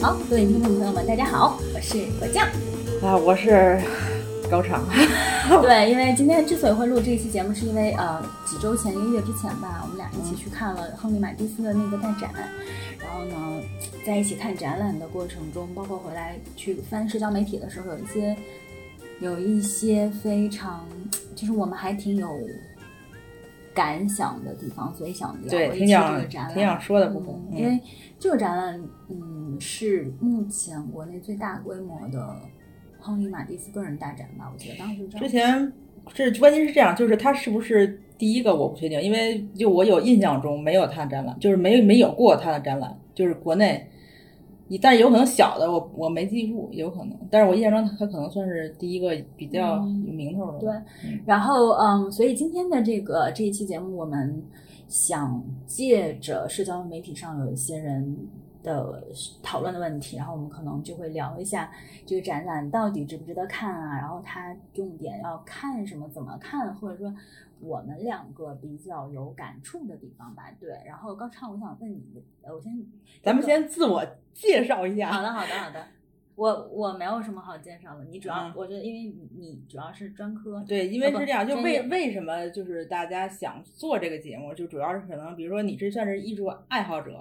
好，各位听众朋友们，大家好，我是果酱。啊，我是高畅。对，因为今天之所以会录这一期节目，是因为呃几周前一个月之前吧，我们俩一起去看了亨利马蒂斯的那个大展，然后呢，在一起看展览的过程中，包括回来去翻社交媒体的时候，有一些有一些非常，就是我们还挺有感想的地方，所以想聊对，一期这个展览。挺想说的部分，嗯，因为这个展览，嗯，是目前国内最大规模的亨利马蒂斯个人大展吧？我记得当时之前这关键是这样，就是他是不是第一个我不确定，因为就我有印象中没有他的展览，就是没没有过他的展览，就是国内，你但是有可能小的我我没记住，有可能，但是我印象中他可能算是第一个比较嗯有名头的，对嗯，然后嗯，所以今天的这个这一期节目，我们想借着社交媒体上有一些人的讨论的问题，然后我们可能就会聊一下这个展览到底值不值得看啊，然后它重点要看什么，怎么看，或者说我们两个比较有感触的地方吧。对，然后高畅，我想问你，呃，我先，咱们先自我介绍一下，好的，好的，好的。我我没有什么好介绍的，你主要、嗯。我觉得，因为你你主要是专科，对，因为是这样，就为为什么就是大家想做这个节目，就主要是可能，比如说你这算是艺术爱好者，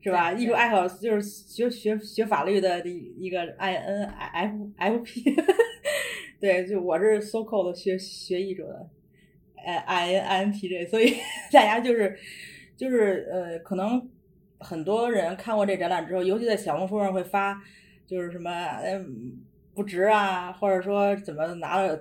是吧？艺术爱好就是学学学法律的一一个 I N F F P，对，就我是 so called 学学艺者的，呃 I N I N T J，所以 大家就是就是呃，可能很多人看过这展览之后，尤其在小红书上会发，就是什么嗯不值啊，或者说怎么拿了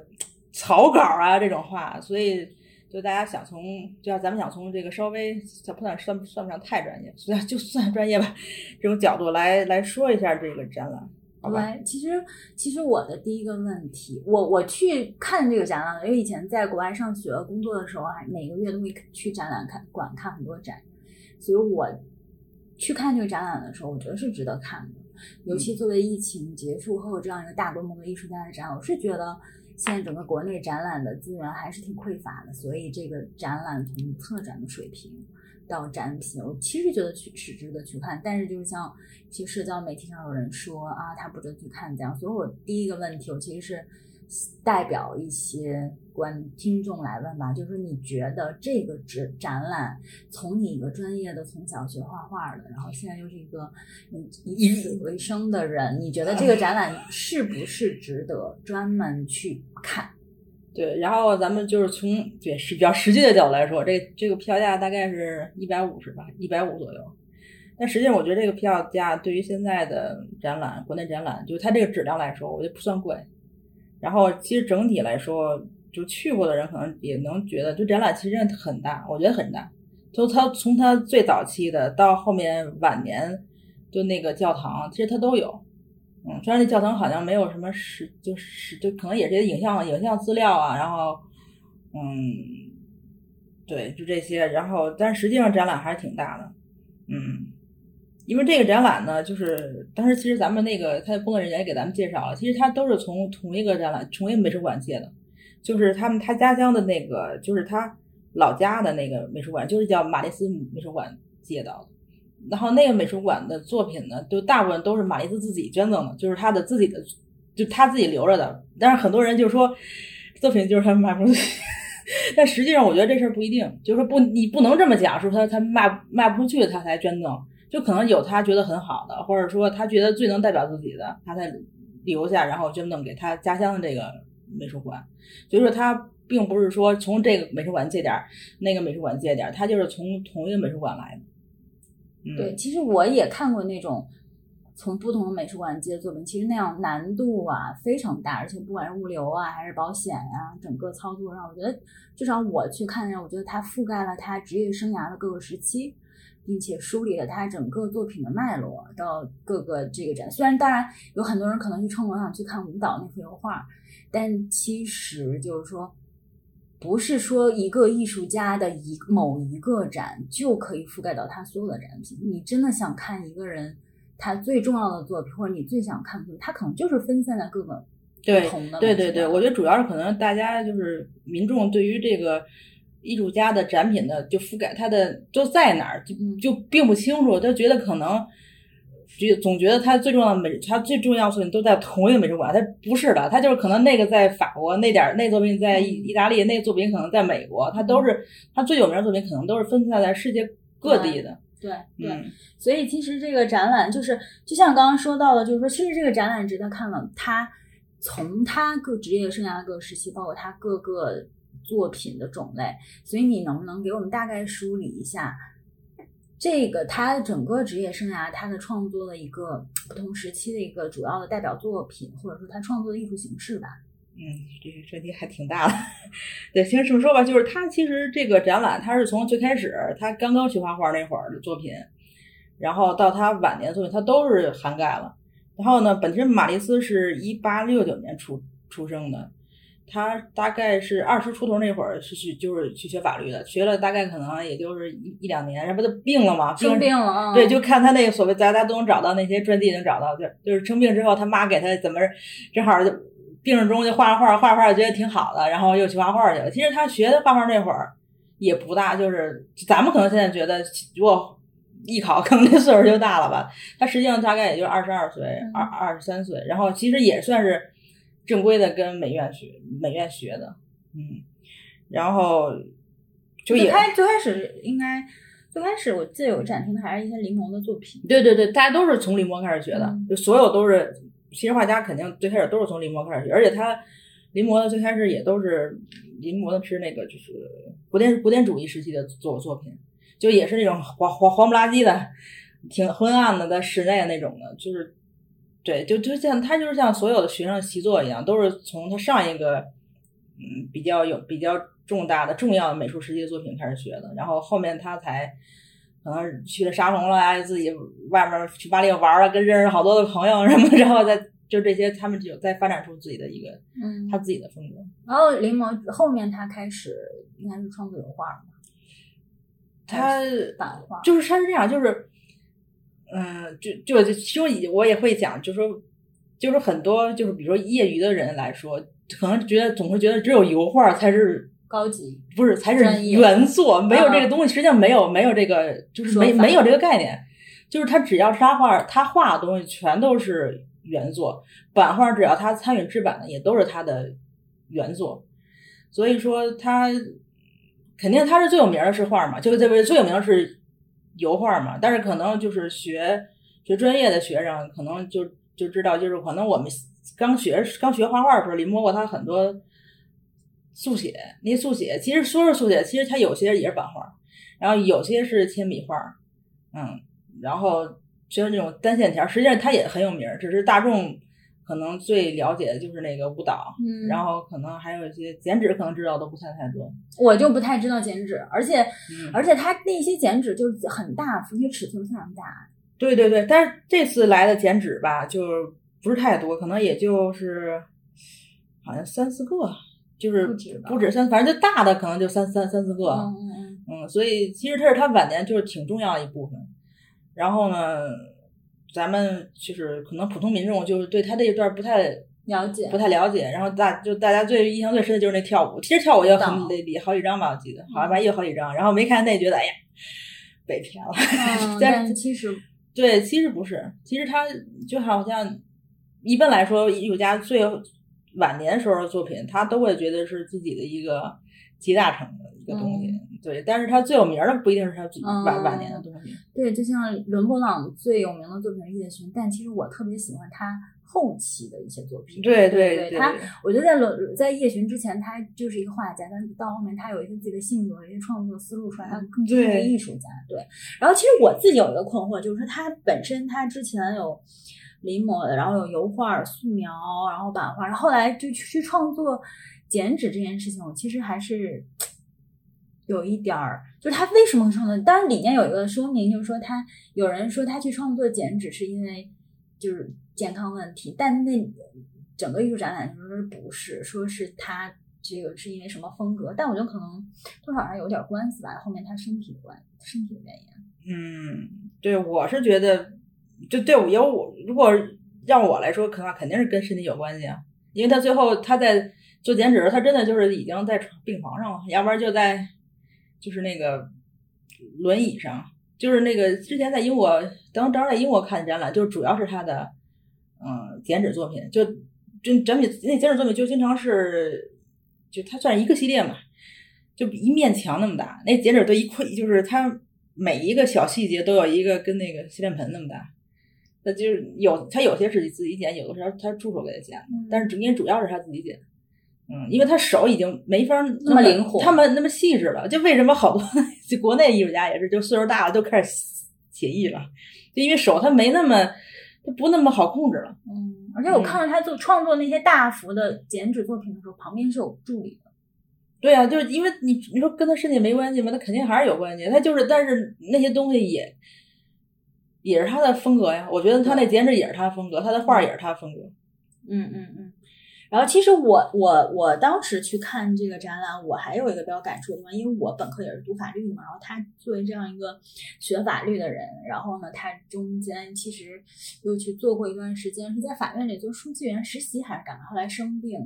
草稿啊这种话，所以就大家想从，就要咱们想从这个稍微不算算算不上太专业，算就算专业吧，这种角度来来说一下这个展览，好吧？其实其实我的第一个问题，我我去看这个展览，因为以前在国外上学工作的时候，还每个月都会去展览看馆看很多展，所以我去看这个展览的时候，我觉得是值得看的。尤其作为疫情结束后这样一个大规模的艺术家的展览，我是觉得现在整个国内展览的资源还是挺匮乏的，所以这个展览从策展的水平到展品，我其实觉得去是值得去看。但是就是像一些社交媒体上有人说啊，他不值得去看这样，所以我第一个问题，我其实是代表一些观听众来问吧，就是你觉得这个展展览，从你一个专业的从小学画画的，然后现在又是一个嗯以此为生的人，你觉得这个展览是不是值得专门去看？对，然后咱们就是从对是比较实际的角度来说，这这个票价大概是一百五十吧，一百五左右。但实际上，我觉得这个票价对于现在的展览，国内展览，就它这个质量来说，我觉得不算贵。然后，其实整体来说，就去过的人可能也能觉得，就展览其实很大，我觉得很大。从它从它最早期的到后面晚年，就那个教堂，其实它都有。嗯，虽然那教堂好像没有什么实，就是就可能也是些影像影像资料啊，然后，嗯，对，就这些。然后，但实际上展览还是挺大的，嗯，因为这个展览呢，就是当时其实咱们那个他的工作人员也给咱们介绍了，其实他都是从同一个展览、同一个美术馆借的，就是他们他家乡的那个，就是他老家的那个美术馆，就是叫玛丽斯美术馆借到的。然后那个美术馆的作品呢，就大部分都是玛丽斯自己捐赠的，就是他的自己的，就他自己留着的。但是很多人就说作品就是他卖不出去，但实际上我觉得这事儿不一定，就是说不，你不能这么讲，说他他卖卖不出去他才捐赠，就可能有他觉得很好的，或者说他觉得最能代表自己的，他才留下，然后捐赠给他家乡的这个美术馆。所以说他并不是说从这个美术馆借点儿，那个美术馆借点儿，他就是从同一个美术馆来的。对，其实我也看过那种从不同的美术馆借作品，其实那样难度啊非常大，而且不管是物流啊还是保险呀、整个操作上，我觉得至少我去看上，我觉得它覆盖了他职业生涯的各个时期，并且梳理了他整个作品的脉络到各个这个展。虽然当然有很多人可能去冲我想去看舞蹈那幅油画，但其实就是说。不是说一个艺术家的一某一个展就可以覆盖到他所有的展品。你真的想看一个人他最重要的作品，或者你最想看的作品，他可能就是分散在各个对不同的对对对，我觉得主要是可能大家就是民众对于这个艺术家的展品的就覆盖，他的都在哪儿就嗯就并不清楚，就觉得可能。觉总觉得他最重要的美，他最重要的作品都在同一个美术馆，他不是的，他就是可能那个在法国，那点儿那作品在意大利，那个作品可能在美国，他都是他最有名的作品可能都是分散在世界各地的。对对，嗯，所以其实这个展览就是，就像刚刚说到的，就是说，其实这个展览值得看了。他从他各职业生涯的各个时期，包括他各个作品的种类，所以你能不能给我们大概梳理一下这个他整个职业生涯他的创作的一个不同时期的一个主要的代表作品，或者说他创作的艺术形式吧？嗯，这个问题还挺大的。对，先这么说吧，就是他其实这个展览，他是从最开始他刚刚学画画那会儿的作品，然后到他晚年作品，他都是涵盖了。然后呢，本身玛丽斯是一八六九年出出生的，他大概是二十出头那会儿是去就是去学法律的，学了大概可能也就是一一两年，然后不就病了嘛，生病了啊？对，就看他那个所谓大家都能找到那些传记能找到，就就是生病之后，他妈给他怎么正好就病着中就画画画画，觉得挺好的，然后又去画画去了。其实他学的画画那会儿也不大，就是咱们可能现在觉得如果艺考可能这岁数就大了吧，他实际上大概也就二十二岁、嗯二二十三岁，然后其实也算是正规的跟美院学美院学的，嗯，然后就也最开最开始应该最开始我记得有展厅的还是一些临摹的作品。对对对，大家都是从临摹开始学的，嗯就所有都是其实画家肯定最开始都是从临摹开始学，而且他临摹的最开始也都是临摹的是那个就是古典古典主义时期的作作品，就也是那种黄黄黄不拉几的，挺昏暗的，在室内那种的，就是对，就就像他就是像所有的学生习作一样，都是从他上一个嗯比较有比较重大的重要的美术时期的作品开始学的，然后后面他才。可能去了沙龙了呀，自己外面去巴黎玩了，跟认识好多的朋友什么，然后再就这些，他们就再发展出自己的一个嗯他自己的风格。然后临摹后面他开始应该是创作油画他版画。就是他是这样，就是嗯，就就就其中也我也会讲，就是说，就是很多就是比如说业余的人来说，可能觉得总是觉得只有油画才是高级，不是才是原作，没有这个嗯。东西，实际上没有没有这个，就是说没没有这个概念，就是他只要是他画，他画的东西全都是原作，版画只要他参与制版的也都是他的原作，所以说他肯定他是最有名的是画嘛，就是这不是最有名的是油画嘛，但是可能就是学学专业的学生可能就就知道，就是可能我们刚学刚学画画的时候临摹过他很多。速写，那速写其实说是速写，其实他有些也是版画，然后有些是铅笔画，嗯，然后就是那种单线条，实际上他也很有名，只是大众可能最了解的就是那个舞蹈，嗯然后可能还有一些剪纸，可能知道都不算太多，我就不太知道剪纸，而且嗯，而且他那些剪纸就是很大幅，且尺寸非常大。对对对，但是这次来的剪纸吧，就不是太多，可能也就是好像三四个，就是不止不止三，反正就大的可能就三三三四个，嗯嗯嗯，嗯，所以其实他是他晚年就是挺重要的一部分。然后呢，咱们就是可能普通民众就是对他这一段不太了解不。太了解，然后大就大家最印象最深的就是那跳舞，其实跳舞也很得理好几张吧，我记得好像吧也有好几张，然后没看那觉得哎呀被骗了，嗯，但是其实对，其实不是，其实他就好像一般来说，艺术家最晚年时候的作品，他都会觉得是自己的一个集大成的一个东西。对，但是他最有名的不一定是他晚、嗯晚年的东西。对，就像伦勃朗最有名的作品是《夜巡》，但其实我特别喜欢他后期的一些作品。对对对他，我觉得在伦在夜巡之前，他就是一个画家，但是到后面他有一些自己的性格、一些创作思路出来，他更是一个艺术家。对，然后其实我自己有一个困惑，就是说他本身他之前有临摹的，然后有油画、素描，然后版画，然后后来就去去创作剪纸这件事情，我其实还是。有一点儿，就是他为什么会创作？当然里面有一个说明，就是说他有人说他去创作剪纸是因为就是健康问题，但那整个艺术展览说是不是，说是他这个是因为什么风格，但我觉得可能多少还有点关系吧，后面他身体的关身体的原因。嗯，对，我是觉得，就对我有我，如果让我来说，可能肯定是跟身体有关系啊，因为他最后他在做减脂，他真的就是已经在病床上了，要不然就在就是那个轮椅上，就是那个之前在英国，当当时在英国看的展览，就是主要是他的嗯剪纸作品，就就展品那剪纸作品就经常是，就它算是一个系列嘛，就一面墙那么大，那剪纸都一块，就是它每一个小细节都有一个跟那个洗脸盆那么大。那就是有他有些是自己剪，有的时候他助手给他剪，但是主因主要是他自己剪。嗯，因为他手已经没法那么灵活，他们那么细致了。就为什么好多就国内艺术家也是，就岁数大了都开始写意了，就因为手他没那么，他不那么好控制了。嗯，而且我看到他做创作那些大幅的剪纸作品的时候，旁边是有助理的。对啊，就是因为你你说跟他身体没关系吗？他肯定还是有关系。他就是，但是那些东西也。也是他的风格呀，我觉得他那剪纸也是他的风格，他的画也是他的风格。嗯嗯嗯。然后其实我我我当时去看这个展览，我还有一个比较感触的地方，因为我本科也是读法律的嘛。然后他作为这样一个学法律的人，然后呢，他中间其实又去做过一段时间是在法院里做书记员实习还是干嘛？后来生病，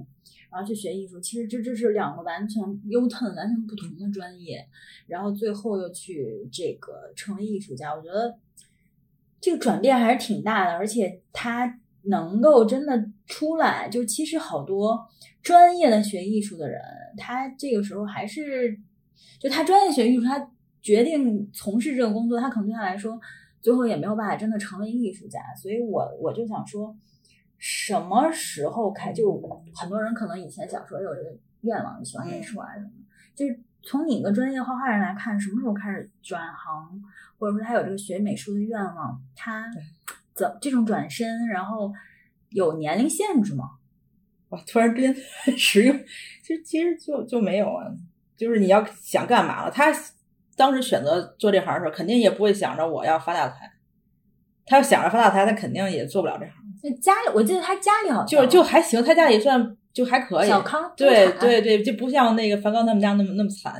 然后去学艺术。其实这这是两个完全 U turn 完全不同的专业，然后最后又去这个成为艺术家。我觉得。这个转变还是挺大的，而且他能够真的出来，就其实好多专业的学艺术的人，他这个时候还是就他专业学艺术，他决定从事这个工作，他可能对他来说最后也没有办法真的成为艺术家。所以我我就想说，什么时候开？就很多人可能以前小时候有这个愿望，喜欢美术啊什么，就是从你一个专业画画人来看，什么时候开始转行？或者说他有这个学美术的愿望，他怎这种转身，然后有年龄限制吗？哇，突然之间 实用，其实其实就就没有啊，就是你要想干嘛了。他当时选择做这行的时候，肯定也不会想着我要发大财。他要想着发大财，他肯定也做不了这行。那家里，我记得他家里好像就就还行，他家里算就还可以。小康，对对对，就不像那个梵高他们家那么那么惨，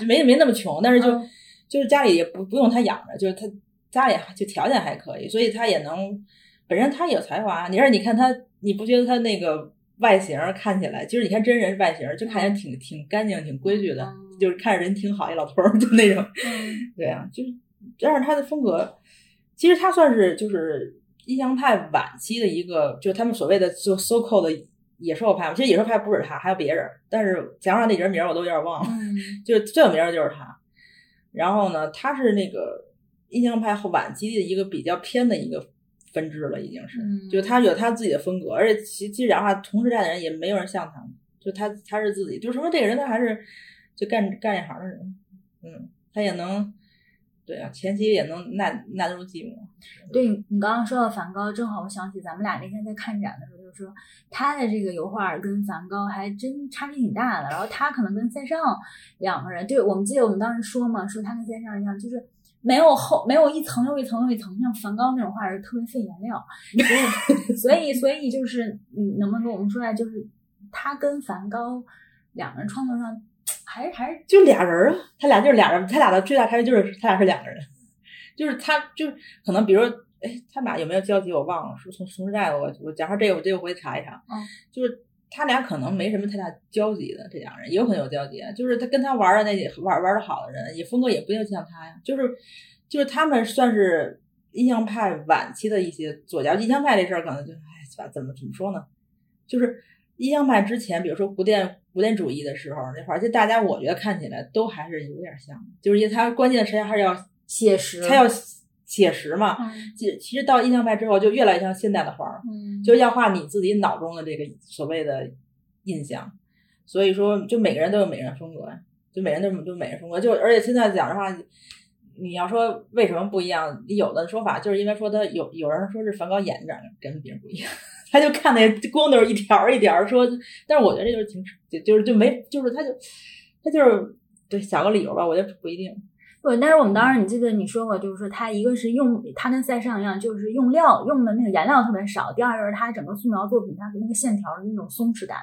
就没没那么穷，但是就。就是家里也不不用他养着，就是他家里就条件还可以，所以他也能本身他有才华。你说你看他，你不觉得他那个外形看起来，就是你看真人外形就看起来挺挺干净、挺规矩的，就是看着人挺好一老头儿就那种。对啊，就是但是他的风格，其实他算是就是印象派晚期的一个，就是他们所谓的就 so called 的野兽派嘛。其实野兽派不止他，还有别人，但是讲上那人名我都有点忘了，就是最有名的就是他。然后呢，他是那个印象派后晚期的一个比较偏的一个分支了，已经是，就他有他自己的风格，而且其其实讲话，同时代的人也没有人像他，就他他是自己，就说明这个人他还是就干干这行的人，嗯，他也能，对啊，前期也能耐耐得住寂寞。对你刚刚说到梵高，正好我想起咱们俩那天在看展的时候。就说他的这个油画跟梵高还真差别挺大的，然后他可能跟塞尚两个人，对我们记得我们当时说嘛，说他跟塞尚一样，就是没有后没有一层又一层又一层，像梵高那种画是特别费颜料，所以所以就是你能不能跟我们说一下，就是他跟梵高两个人创作上还是还是就俩人啊，他俩就是俩人，他俩的最大差别就是他俩是两个人，就是他就是可能比如。哎，他俩有没有交集？我忘了，是从从时代我我假设这个，我这个回去查一查。嗯，就是他俩可能没什么太大交集的，这两人也有可能有交集。就是他跟他玩的那些玩玩的好的人，也风格也不一定像他呀。就是就是他们算是印象派晚期的一些作家。印象派这事儿可能就哎，怎么怎么说呢？就是印象派之前，比如说古典古典主义的时候那会儿，就大家我觉得看起来都还是有点像，就是因为他关键的时间还是要写实，他要。写实嘛，其其实到印象派之后就越来越像现代的画儿，就要画你自己脑中的这个所谓的印象。所以说，就每个人都有每个人风格，就每人都都每人风格。就而且现在讲的话，你要说为什么不一样，有的说法就是因为说他有有人说是梵高眼睛跟别人不一样，他就看那光都是一条一条说。但是我觉得这就是挺就是就没就是他就他就是对想个理由吧，我觉得不一定。对，但是我们当时你记得你说过，就是说他一个是用他跟塞尚一样，就是用料用的那个颜料特别少。第二就是他整个素描作品，它的那个线条的那种松弛感，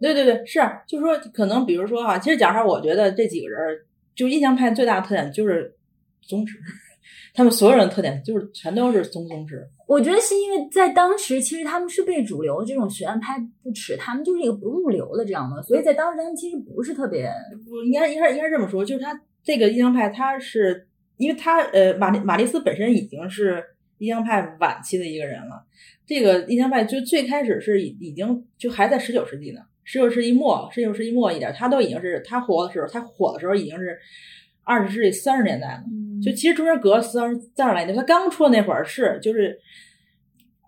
对对对，是，就是说可能比如说哈，其实讲实话，我觉得这几个人就印象派最大的特点就是松弛，他们所有人的特点就是全都是松松弛。我觉得是因为在当时，其实他们是被主流这种学院派不耻，他们就是一个不入流的这样的，所以在当时他们其实不是特别，不应该应该应该这么说，就是他这个印象派，他是因为他呃马马丽斯本身已经是印象派晚期的一个人了，这个印象派就最开始是已已经就还在十九世纪呢。十九世纪末，十九世纪末一点，他都已经是他火的时候，他火的时候已经是二十世纪三十年代了。就其实中间隔三十三十来年，他刚出的那会儿是就是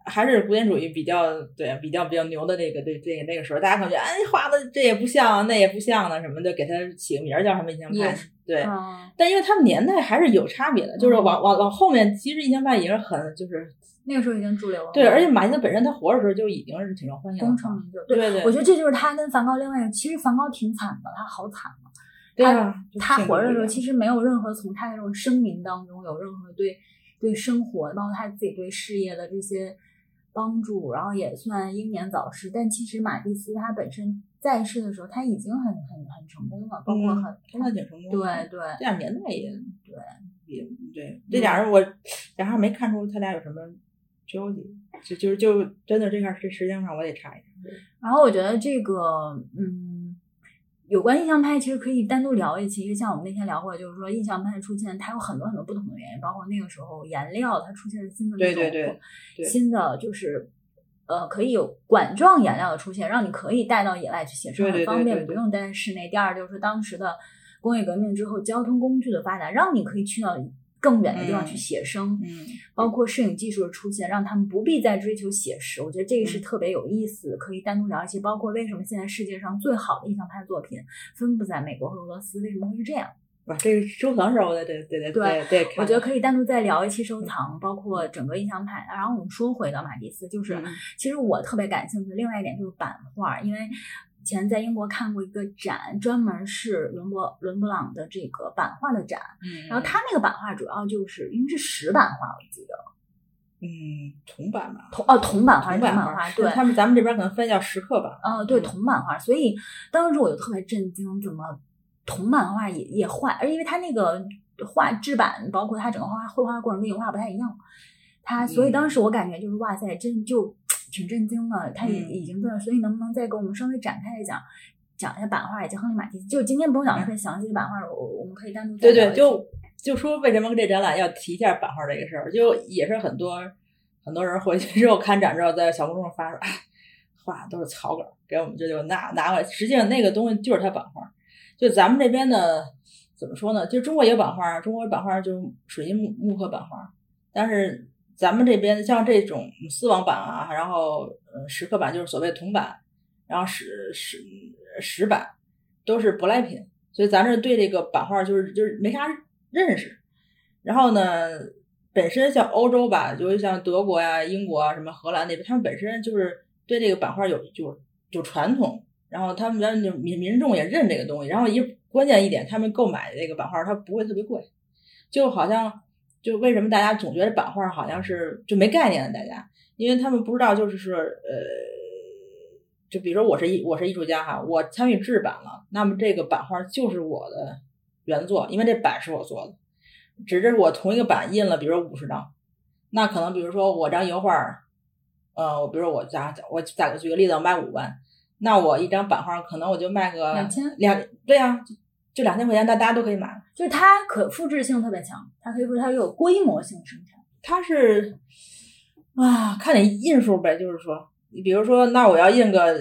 还是古典主义比较对比较比较牛的那个对这个那个时候，大家可能觉得哎画的这也不像那也不像的什么的，给他起个名叫什么印象派。对，但因为他们年代还是有差别的，就是往往往后面，其实印象派也是很就是。那个时候已经主流了，对，而且马丁本身他活的时候就已经是挺受欢迎，功成名就。对对，我觉得这就是他跟梵高另外一个，其实梵高挺惨的，他好惨啊。对啊，他活着的时候其实没有任何从他的这种声明当中有任何对对生活，包括他自己对事业的这些帮助，然后也算英年早逝。但其实马蒂斯他本身在世的时候他已经很很很成功了，包括很真的挺成功。对对，这两年代也对也对，这俩人我然后没看出他俩有什么。交集，就就就真的这块儿是时间上我得查一下。然后我觉得这个，嗯，有关印象派其实可以单独聊一期，因为像我们那天聊过，就是说印象派出现它有很多很多不同的原因，包括那个时候颜料它出现了新的那种新的就是呃可以有管状颜料的出现，让你可以带到野外去写生很方便，不用待在室内。第二就是当时的工业革命之后，交通工具的发达，让你可以去到。更远的地方去写生，嗯，包括摄影技术的出现，让他们不必再追求写实。我觉得这个是特别有意思，可以单独聊一些。包括为什么现在世界上最好的印象派作品分布在美国和俄罗斯，为什么会是这样？哇，这个收藏时候对对对对对，我觉得可以单独再聊一期收藏，包括整个印象派。然后我们说回到马蒂斯，就是其实我特别感兴趣的另外一点就是版画，因为。以前在英国看过一个展，专门是伦勃伦勃朗的这个版画的展。嗯，然后他那个版画主要就是因为是石版画，我记得。嗯，铜版吧。铜哦，铜版画，铜版画，对。他们咱们这边可能翻叫石刻版。啊，对，铜版画。所以当时我就特别震惊，怎么铜版画也也坏？而因为他那个画制版，包括他整个画绘画过程跟油画不太一样，他所以当时我感觉就是哇塞，真就。挺震惊的，他也已经对了，所以能不能再给我们稍微展开一讲，讲一下版画以及亨利马蒂斯？就今天不用讲特别详细的版画，我我们可以单独对对，就就说为什么这展览要提一下版画这个事儿，就也是很多很多人回去之后看展之后，在小公众发出来，画都是草稿，给我们这就拿拿过来，实际上那个东西就是他版画，就咱们这边的怎么说呢？就中国也有版画，中国版画就是水印木木刻版画，但是。咱们这边像这种丝网版啊，然后呃石刻版就是所谓铜版，然后石石石版都是舶来品，所以咱这对这个版画就是就是没啥认识。然后呢，本身像欧洲吧，就是像德国呀、英国啊、什么荷兰那边，他们本身就是对这个版画有就有传统，然后他们就民民众也认这个东西。然后一关键一点，他们购买这个版画它不会特别贵，就好像。就为什么大家总觉得版画好像是就没概念的？大家，因为他们不知道，就是说，呃，就比如说我是艺我是艺术家哈，我参与制版了，那么这个版画就是我的原作，因为这版是我做的，只是我同一个版印了，比如说五十张，那可能比如说我张油画，呃，我比如说我家我打个举个例子，我卖五万，那我一张版画可能我就卖个两千两，对呀。就两千块钱，大大家都可以买。就是它可复制性特别强，它可以说它有规模性生产。它是啊，看你印数呗。就是说，你比如说，那我要印个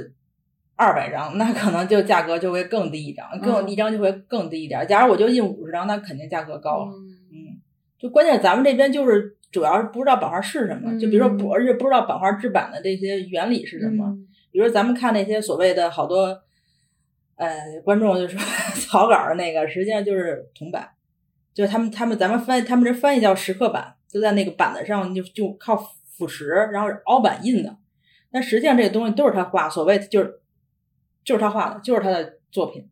二百张，那可能就价格就会更低一张，更一张就会更低一点。假如我就印五十张，那肯定价格高了。嗯，就关键咱们这边就是主要是不知道版画是什么，就比如说不，而且不知道版画制版的这些原理是什么。比如咱们看那些所谓的好多。呃，观众就说 草稿那个实际上就是铜版，就是他们他们咱们翻他们这翻译叫石刻版，就在那个板子上就就靠腐蚀然后凹版印的。但实际上这个东西都是他画，所谓就是就是他画的，就是他的作品。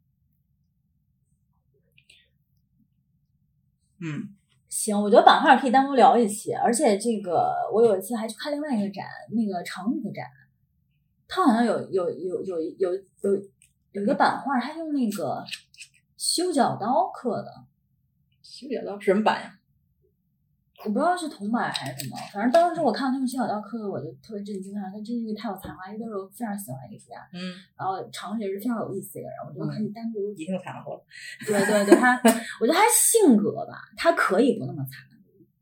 嗯，行，我觉得版画可以单独聊一期，而且这个我有一次还去看另外一个展，那个长宇的展。他好像有有有有有有有一个版画，他用那个修脚刀刻的。修脚刀什么版呀？我不知道是铜版还是什么，反正当时我看到他用修脚刀刻的，我就特别震惊啊！他真是一个太有才华，因为都是我非常喜欢的艺术家。嗯，然后常识也是非常有意思的一个人，我觉得可以单独。已经有才华了。对对对，他，我觉得他性格吧，他可以不那么惨。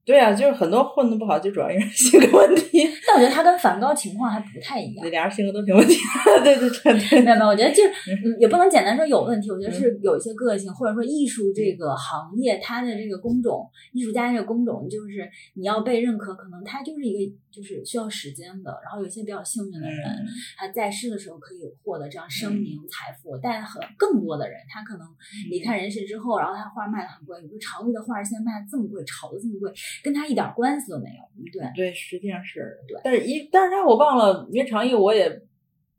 对啊，就是很多混的不好，就主要因为性格问题。但我觉得他跟梵高情况还不太一样。对，俩人性格都挺问题。对对对，没有没有，我觉得就是也不能简单说有问题，我觉得是有一些个性，或者说艺术这个行业它的这个工种，艺术家这个工种，就是你要被认可，可能他就是一个就是需要时间的。然后有些比较幸运的人，他在世的时候可以获得这样声名财富，但很更多的人，他可能离开人世之后，然后他画卖的很贵，你说常玉的画现在卖的这么贵，炒的这么贵。跟他一点关系都没有，对对，实际上是对，但是一但是他我忘了，因为长义我也，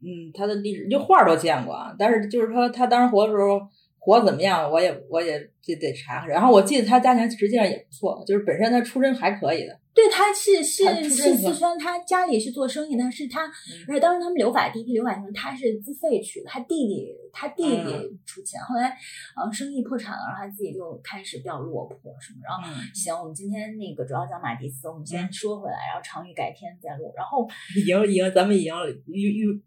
嗯，他的历史就画都见过啊，但是就是说他当时活的时候活怎么样，我也我也得得查。然后我记得他家庭实际上也不错，就是本身他出身还可以的。对，他是是是四川，他家里是做生意但，是他，而且当时他们留法第一批留法生，他是自费去的，他弟弟他弟弟出钱，后来呃生意破产了，然后他自己就开始比较落魄什么。然后行，我们今天那个主要讲马蒂斯，我们先说回来，然后常宇改天再录。然后已经已经咱们已经预预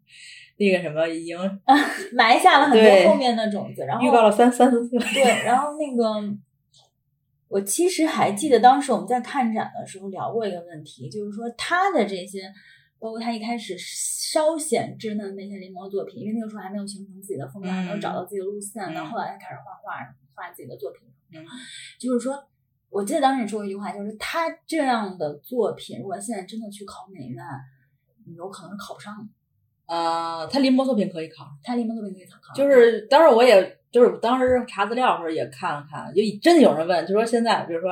那个什么已经 埋下了很多后面的种子，然后预告了三三四次。对，然后那个。我其实还记得当时我们在看展的时候聊过一个问题，就是说他的这些，包括他一开始稍显稚嫩的那些临摹作品，因为那个时候还没有形成自己的风格，还没有找到自己的路线，到后来他开始画画，画自己的作品。嗯，就是说，我记得当时你说过一句话，就是他这样的作品，如果现在真的去考美院，有可能是考不上。呃，他临摹作品可以考，他临摹作品可以考。就是当时我也。就是当时查资料的时候也看了看，就真的有人问，就说现在比如说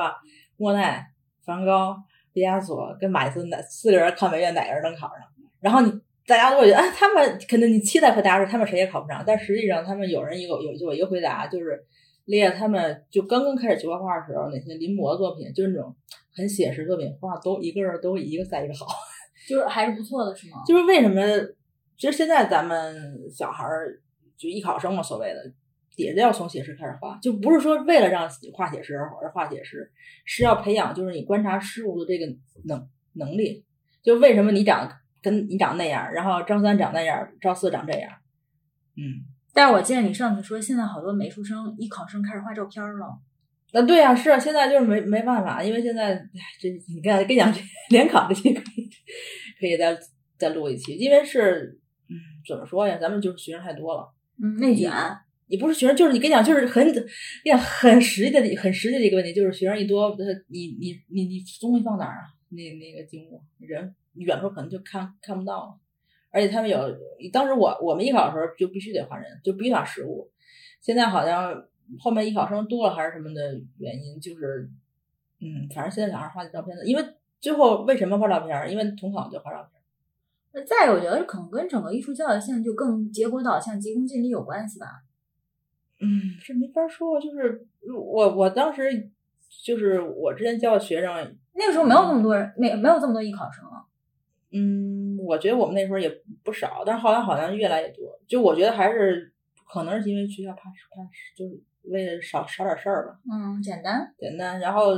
莫奈、梵高、毕加索跟马蒂斯哪四个人考美院哪个人能考上？然后你大家都会觉得，哎，他们肯定你期待和大家说他们谁也考不上，但实际上他们有人有有有一个回答，就是列他们就刚刚开始学画画的时候那些临摹作品，就是那种很写实作品，画都一个人都一个赛一个好，就是还是不错的，是吗？就是为什么？其实现在咱们小孩儿就艺考生嘛，所谓的。也是要从写实开始画，就不是说为了让画写实而画写实，是要培养就是你观察事物的这个能能力。就为什么你长跟你长那样，然后张三长那样，赵四长这样，嗯。但是我记得你上次说，现在好多美术生艺考生开始画照片了。那对呀，是啊，现在就是没没办法，因为现在这你看跟你讲联考这些可以可以再再录一期，因为是嗯怎么说呀，咱们就是学生太多了，嗯，内卷。也不是学生，就是你跟你讲，就是很呀很实际的、很实际的一个问题，就是学生一多，他你你你你东西放哪儿啊？那那个景物人远处可能就看看不到了，而且他们有当时我我们艺考的时候就必须得画人，就必须画实物。现在好像后面艺考生多了还是什么的原因，就是嗯，反正现在小孩画的照片的，因为最后为什么画照片？因为统考就画照片。那再有，我觉得可能跟整个艺术教育现在就更结果导向、急功近利有关系吧。嗯，这没法说，就是我我当时就是我之前教的学生，那个时候没有那么多人，没没有这么多艺考生啊。嗯，我觉得我们那时候也不少，但是后来好像越来越多。就我觉得还是可能是因为学校怕怕，就是为了少少点事儿吧。嗯，简单简单，然后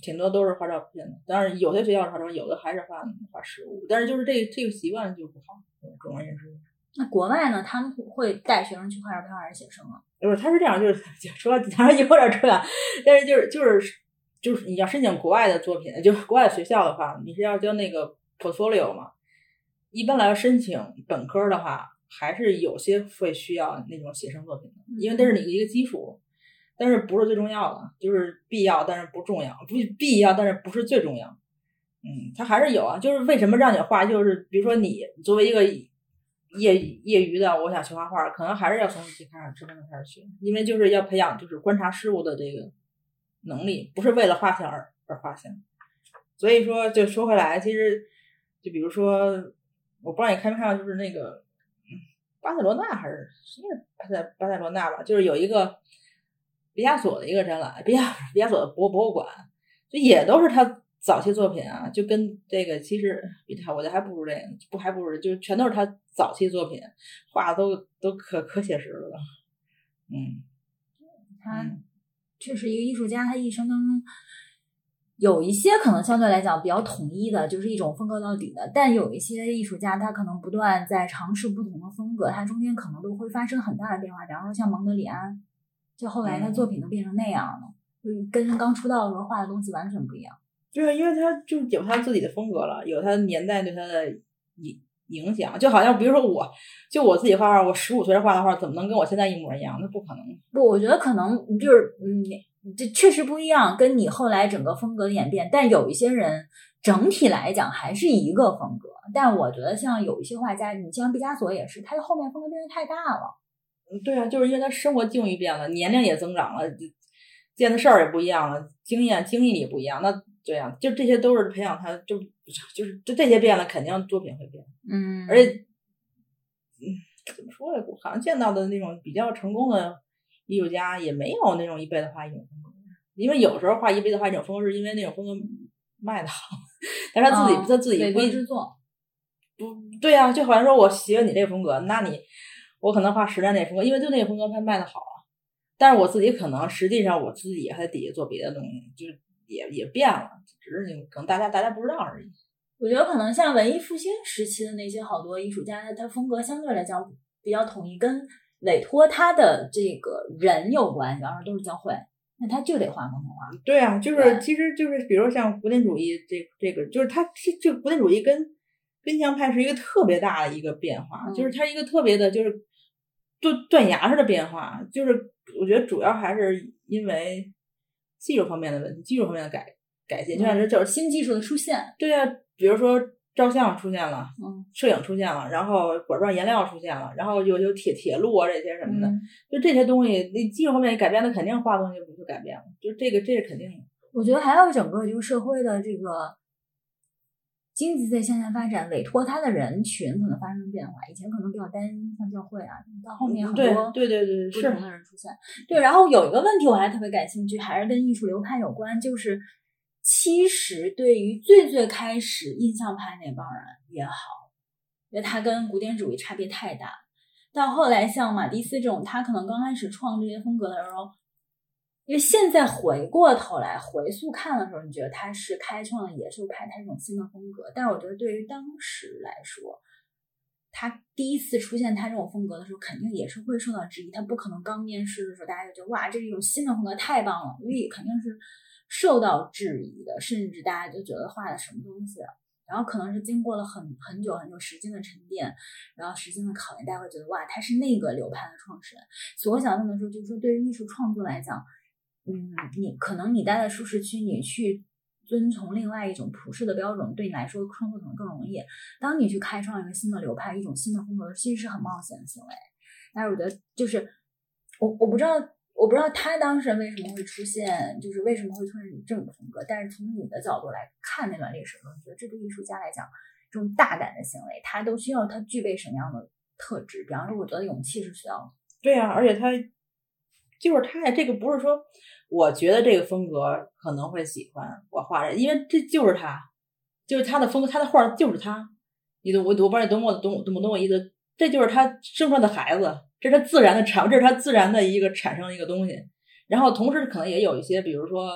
挺多都是画照片的，但是有些学校画照片，有的还是画画实物，但是就是这这个习惯就不好，主要因是。那国外呢？他们会带学生去画照片还是写生啊？不是，他是这样，就是 说，当然有点扯远，但是就是就是就是你要申请国外的作品，就是国外学校的话，你是要交那个 portfolio 嘛。一般来说，申请本科的话，还是有些会需要那种写生作品的，因为这是你的一个基础，但是不是最重要的，就是必要，但是不重要，不必要，但是不是最重要。嗯，他还是有啊，就是为什么让你画，就是比如说你作为一个。业业余的，我想学画画，可能还是要从最开始、最开始开始学，因为就是要培养就是观察事物的这个能力，不是为了画像而而画像。所以说，就说回来，其实就比如说，我不知道你看没看到，就是那个巴塞罗那还是是巴塞巴塞罗那吧，就是有一个毕加索的一个展览，毕加毕加索的博博物馆，就也都是他早期作品啊，就跟这个其实比他，我觉得还不如这个，不还不如，就全都是他早期作品，画的都都可可写实了。嗯，他确实一个艺术家，他一生当中有一些可能相对来讲比较统一的，就是一种风格到底的，但有一些艺术家，他可能不断在尝试不同的风格，他中间可能都会发生很大的变化。比方说像蒙德里安，就后来他作品都变成那样了，就跟刚出道的时候画的东西完全不一样。对，因为他就有他自己的风格了，有他年代对他的影影响，就好像比如说我，就我自己画画，我十五岁画的画怎么能跟我现在一模一样？那不可能。不，我觉得可能就是嗯，这确实不一样，跟你后来整个风格的演变。但有一些人整体来讲还是一个风格。但我觉得像有一些画家，你像毕加索也是，他的后面风格变得太大了。嗯，对啊，就是因为他生活境遇变了，年龄也增长了，见的事儿也不一样了，经验经历也不一样，那。对呀，就这些都是培养他，就就是就这些变了，肯定作品会变。嗯，而且，嗯，怎么说呀？我好像见到的那种比较成功的艺术家，也没有那种一辈子画一种风格。因为有时候画一辈子画一种风格，是因为那种风格卖的好，但是他自己他自己不制作。不对呀，就好像说我喜欢你这个风格，那你我可能画十年那风格，因为就那个风格它卖的好啊。但是我自己可能实际上我自己还在底下做别的东西，就是。也也变了，只是可能大家大家不知道而已。我觉得可能像文艺复兴时期的那些好多艺术家，他他风格相对来讲比较统一，跟委托他的这个人有关系，而都是教会，那他就得画风画。对啊，就是其实就是比如像古典主义这这个，就是他这古典主义跟跟象派是一个特别大的一个变化，就是它一个特别的就是断断崖式的变化，就是我觉得主要还是因为。技术方面的问题，技术方面的改改进，就像是就是新技术的出现。对啊，比如说照相出现了，嗯，摄影出现了，然后管状颜料出现了，然后有有铁铁路啊这些什么的，就这些东西，那技术方面改变，那肯定画东西不就改变了？就这个，这是肯定的。我觉得还有整个就是社会的这个。经济在向下发展，委托他的人群可能发生变化。以前可能比较单一，像教会啊，到后面很多对对对不同的人出现。对，然后有一个问题我还特别感兴趣，还是跟艺术流派有关，就是其实对于最最开始印象派那帮人也好，因为他跟古典主义差别太大。到后来像马蒂斯这种，他可能刚开始创这些风格的时候。因为现在回过头来回溯看的时候，你觉得他是开创了野兽派他这种新的风格，但是我觉得对于当时来说，他第一次出现他这种风格的时候，肯定也是会受到质疑。他不可能刚面试的时候大家就觉得哇，这是一种新的风格，太棒了，所以肯定是受到质疑的，甚至大家就觉得画的什么东西。然后可能是经过了很很久很久时间的沉淀，然后时间的考验，大家会觉得哇，他是那个流派的创始人。所以我想问的时候，就是说对于艺术创作来讲。嗯，你可能你待在舒适区，你去遵从另外一种普世的标准，对你来说创作可能更容易。当你去开创一个新的流派、一种新的风格，其实是很冒险的行为。但是我觉得，就是我我不知道，我不知道他当时为什么会出现，就是为什么会出现这种风格。但是从你的角度来看那段历史，我觉得这对艺术家来讲，这种大胆的行为，他都需要他具备什么样的特质？比方说，我觉得勇气是需要的。对呀，而且他。就是他呀，这个不是说，我觉得这个风格可能会喜欢我画的，因为这就是他，就是他的风格，他的画就是他。你懂我，我不知道你懂我懂懂不懂我意思？这就是他生出来的孩子，这是他自然的产，这是他自然的一个产生的一个东西。然后同时可能也有一些，比如说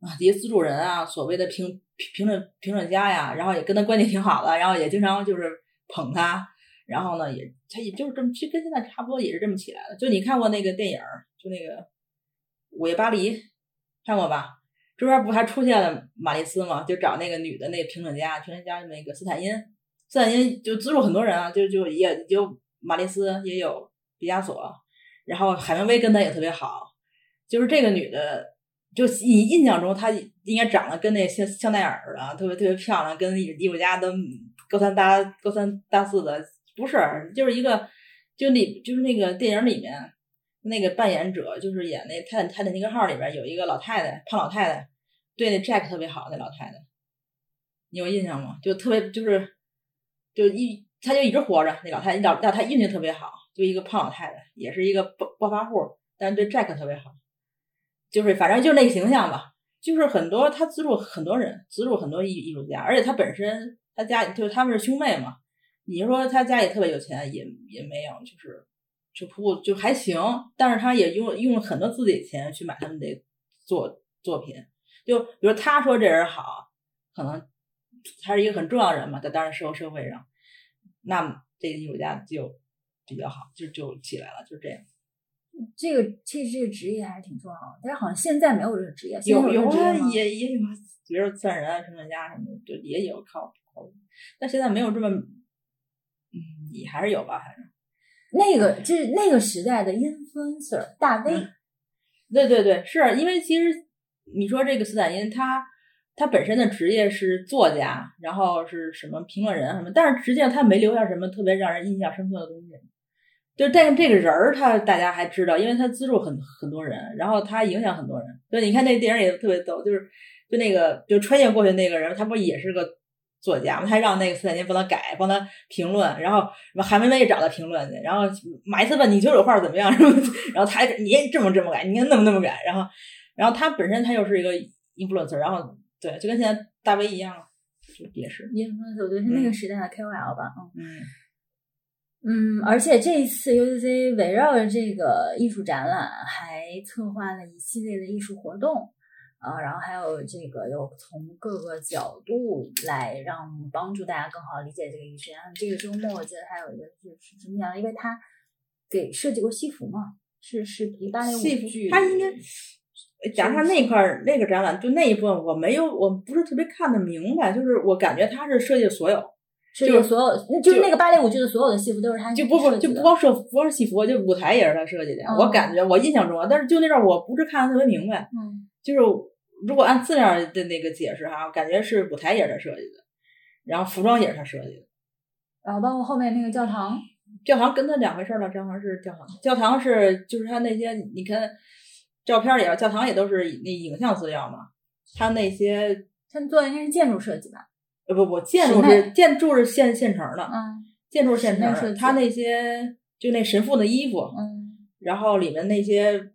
啊，这些资助人啊，所谓的评评论评论家呀，然后也跟他关系挺好的，然后也经常就是捧他。然后呢，也他也就是这么，其实跟现在差不多，也是这么起来的。就你看过那个电影，就那个《午夜巴黎》，看过吧？这边不还出现了玛丽斯吗？就找那个女的那个评论家，评论家那个斯坦因，斯坦因就资助很多人啊，就就也就玛丽斯也有毕加索，然后海明威跟他也特别好。就是这个女的，就你印象中她应该长得跟那香香奈儿似的，特别特别漂亮，跟艺术家都高三大高三大四的。不是，就是一个，就里就是那个电影里面那个扮演者，就是演那泰坦泰坦尼克号里边有一个老太太，胖老太太，对那 Jack 特别好，那老太太，你有印象吗？就特别就是，就一他就一直活着，那老太太老老太太运气特别好，就一个胖老太太，也是一个暴暴发户，但是对 Jack 特别好，就是反正就那个形象吧。就是很多他资助很多人，资助很多艺艺术家，而且他本身他家就是他们是兄妹嘛，你说他家里特别有钱也也没有，就是就不就还行，但是他也用用了很多自己的钱去买他们的作作品，就比如他说这人好，可能他是一个很重要的人嘛，在当时社会社会上，那么这个艺术家就比较好，就就起来了，就这样。这个其实这个职业还是挺重要的，但是好像现在没有这个职业，有有啊，也也有，比如说算人啊、评论家什么的，就也有靠靠，但现在没有这么，嗯，也还是有吧，反正。那个就是那个时代的 influencer 大 V，、嗯对对对，是因为其实你说这个斯坦因他他本身的职业是作家，然后是什么评论人什么，但是实际上他没留下什么特别让人印象深刻的东西。就是但是这个人儿他大家还知道，因为他资助很很多人，然后他影响很多人。对，你看那电影也特别逗，就是就那个就穿越过去那个人，他不也是个作家吗？他让那个斯坦金帮他改，帮他评论，然后韩梅梅也找他评论去，然后马伊琛问你觉得我画怎么样，什么，然后他你也这么这么改，你看那么那么改，然后然后他本身他又是一个 influencer，然后对，就跟现在大 V 一样，就也是，influencer，我觉得是那个时代的 KOL 吧，嗯。嗯嗯，而且这一次 UCC 围绕着这个艺术展览，还策划了一系列的艺术活动，啊，然后还有这个有从各个角度来让帮助大家更好理解这个艺术。然后这个周末我记得还有一个就是什么样，因为他给设计过戏服嘛，是是一芭蕾舞戏服剧，他应该讲他那块儿那个展览，就那一部分我没有，我不是特别看得明白，就是我感觉他是设计所有，设计所有，就是那个芭蕾舞剧的所有的戏服都是他就不不就不光设不光是戏服，就舞台也是他设计的。嗯我感觉我印象中啊，但是就那阵儿我不是看得特别明白，嗯就是如果按字面的那个解释哈，感觉是舞台也是他设计的，然后服装也是他设计的。然后包括后面那个教堂，教堂跟他两回事儿了，教堂是教堂，教堂是就是他那些你看照片里啊，教堂也都是那影像资料嘛，他那些他做的应该是建筑设计吧？呃不不建筑是建筑是现现成的，嗯建筑是现成的，他那些就那神父的衣服，嗯然后里面那些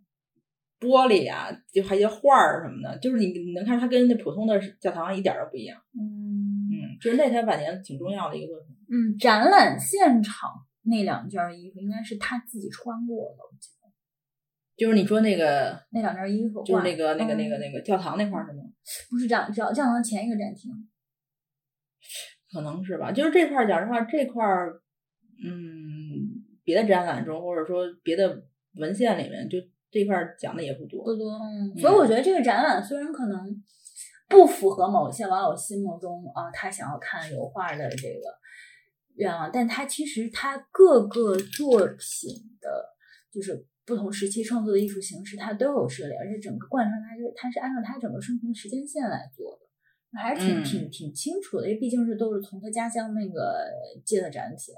玻璃啊，就还有一些画儿什么的，就是你你能看出它跟那普通的教堂一点儿都不一样。嗯嗯，就是那台晚年挺重要的一个作品。嗯，展览现场那两件衣服应该是他自己穿过的，我记得就是你说那个，那两件衣服就是那个那个嗯那个那个教堂那块儿是吗？不是教教教堂前一个展厅，可能是吧。就是这块儿讲实话，这块儿，嗯，别的展览中或者说别的文献里面，就这块儿讲的也不多。不多，嗯，所以我觉得这个展览虽然可能不符合某些网友心目中啊他想要看油画的这个愿望，但他其实他各个作品的，就是不同时期创作的艺术形式，他都有涉猎，而且整个贯穿它是他是按照他整个生存的时间线来做的。还是挺嗯挺挺清楚的，因为毕竟是都是从他家乡那个借的展品，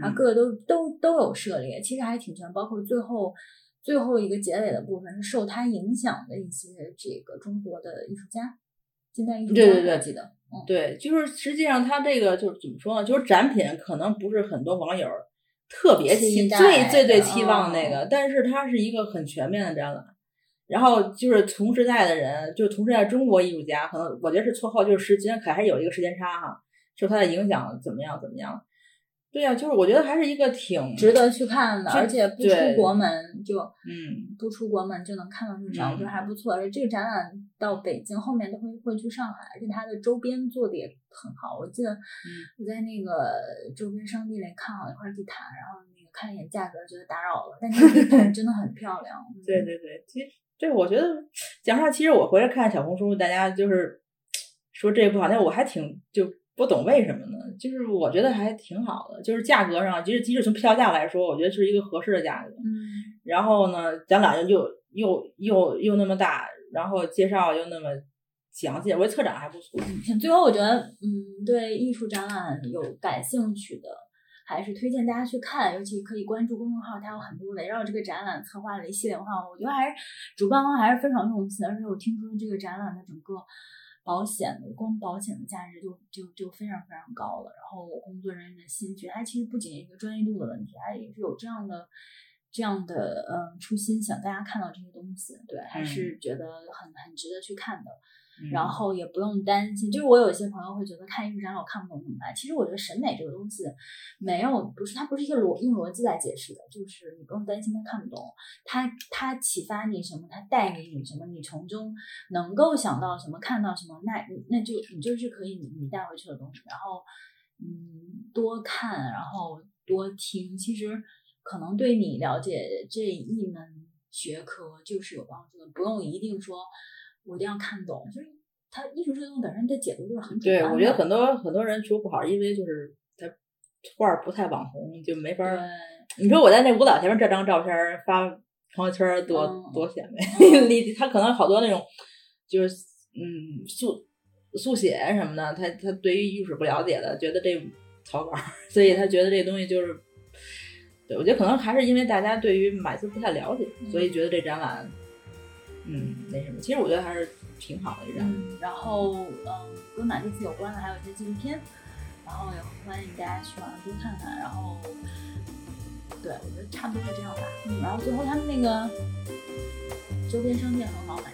啊，嗯各个都都都有涉猎，其实还挺全，包括最后最后一个结尾的部分是受他影响的一些这个中国的艺术家，近代艺术家，对对对记得，嗯，对，就是实际上他这个就是怎么说呢？就是展品可能不是很多网友特别期期待最最最期望那个，嗯但是它是一个很全面的展览。然后就是同时代的人，就是同时代中国艺术家，可能我觉得是错后，就是时间可还是有一个时间差哈，受他的影响怎么样怎么样。对呀、就是我觉得还是一个挺值得去看的，而且不出国门就嗯不出国门就能看到这个展，我觉得嗯还不错。而且这个展览到北京后面都会会去上海，而且它的周边做的也很好。我记得嗯我在那个周边商店里看好一块地毯，然后那个看一眼价格觉得打扰了，但是地毯真的很漂亮。嗯对对对，其实对我觉得讲实话，其实我回来看小红书，大家就是说这不好，但我还挺就不懂为什么呢？就是我觉得还挺好的，就是价格上，其实即使从票价来说，我觉得是一个合适的价格。嗯然后呢，展览又又又又那么大，然后介绍又那么详细，我觉得策展还不错。最后我觉得，嗯，对艺术展览有感兴趣的，还是推荐大家去看，尤其可以关注公众号，它有很多围绕这个展览策划的一系列文化。我觉得还是主办方还是非常用心，而且我听说这个展览的整个保险的光保险的价值就就就非常非常高了。然后工作人员的心觉，它其实不仅一个专业度的问题，哎也是有这样的这样的嗯初心，想大家看到这些东西，对，还是觉得很很值得去看的。然后也不用担心，就是我有些朋友会觉得看艺术展览我看不懂怎么办？其实我觉得审美这个东西没有不是它不是一个逻用逻辑来解释的，就是你不用担心他看不懂，他他启发你什么，他带给你什么，你从中能够想到什么，看到什么，那那就你就是可以你你带回去的东西。然后嗯，多看，然后多听，其实可能对你了解这一门学科就是有帮助的，不用一定说。我一定要看懂，就是他艺术这东西本身的解读就是很对，我觉得很多很多人说不好，因为就是他画不太网红，就没法。你说我在那舞蹈前面这张照片发朋友圈多多显摆，离他可能好多那种就是嗯速速写什么的，他他对于艺术不了解的，觉得这草稿，所以他觉得这东西就是，对我觉得可能还是因为大家对于马斯不太了解，所以觉得这展览。嗯，没什么。其实我觉得还是挺好的一个。然后嗯，跟马蒂斯有关的还有一些纪录片，然后也欢迎大家去网上多看看。然后对我觉得差不多就这样吧。嗯，然后最后他们那个周边商店和老买。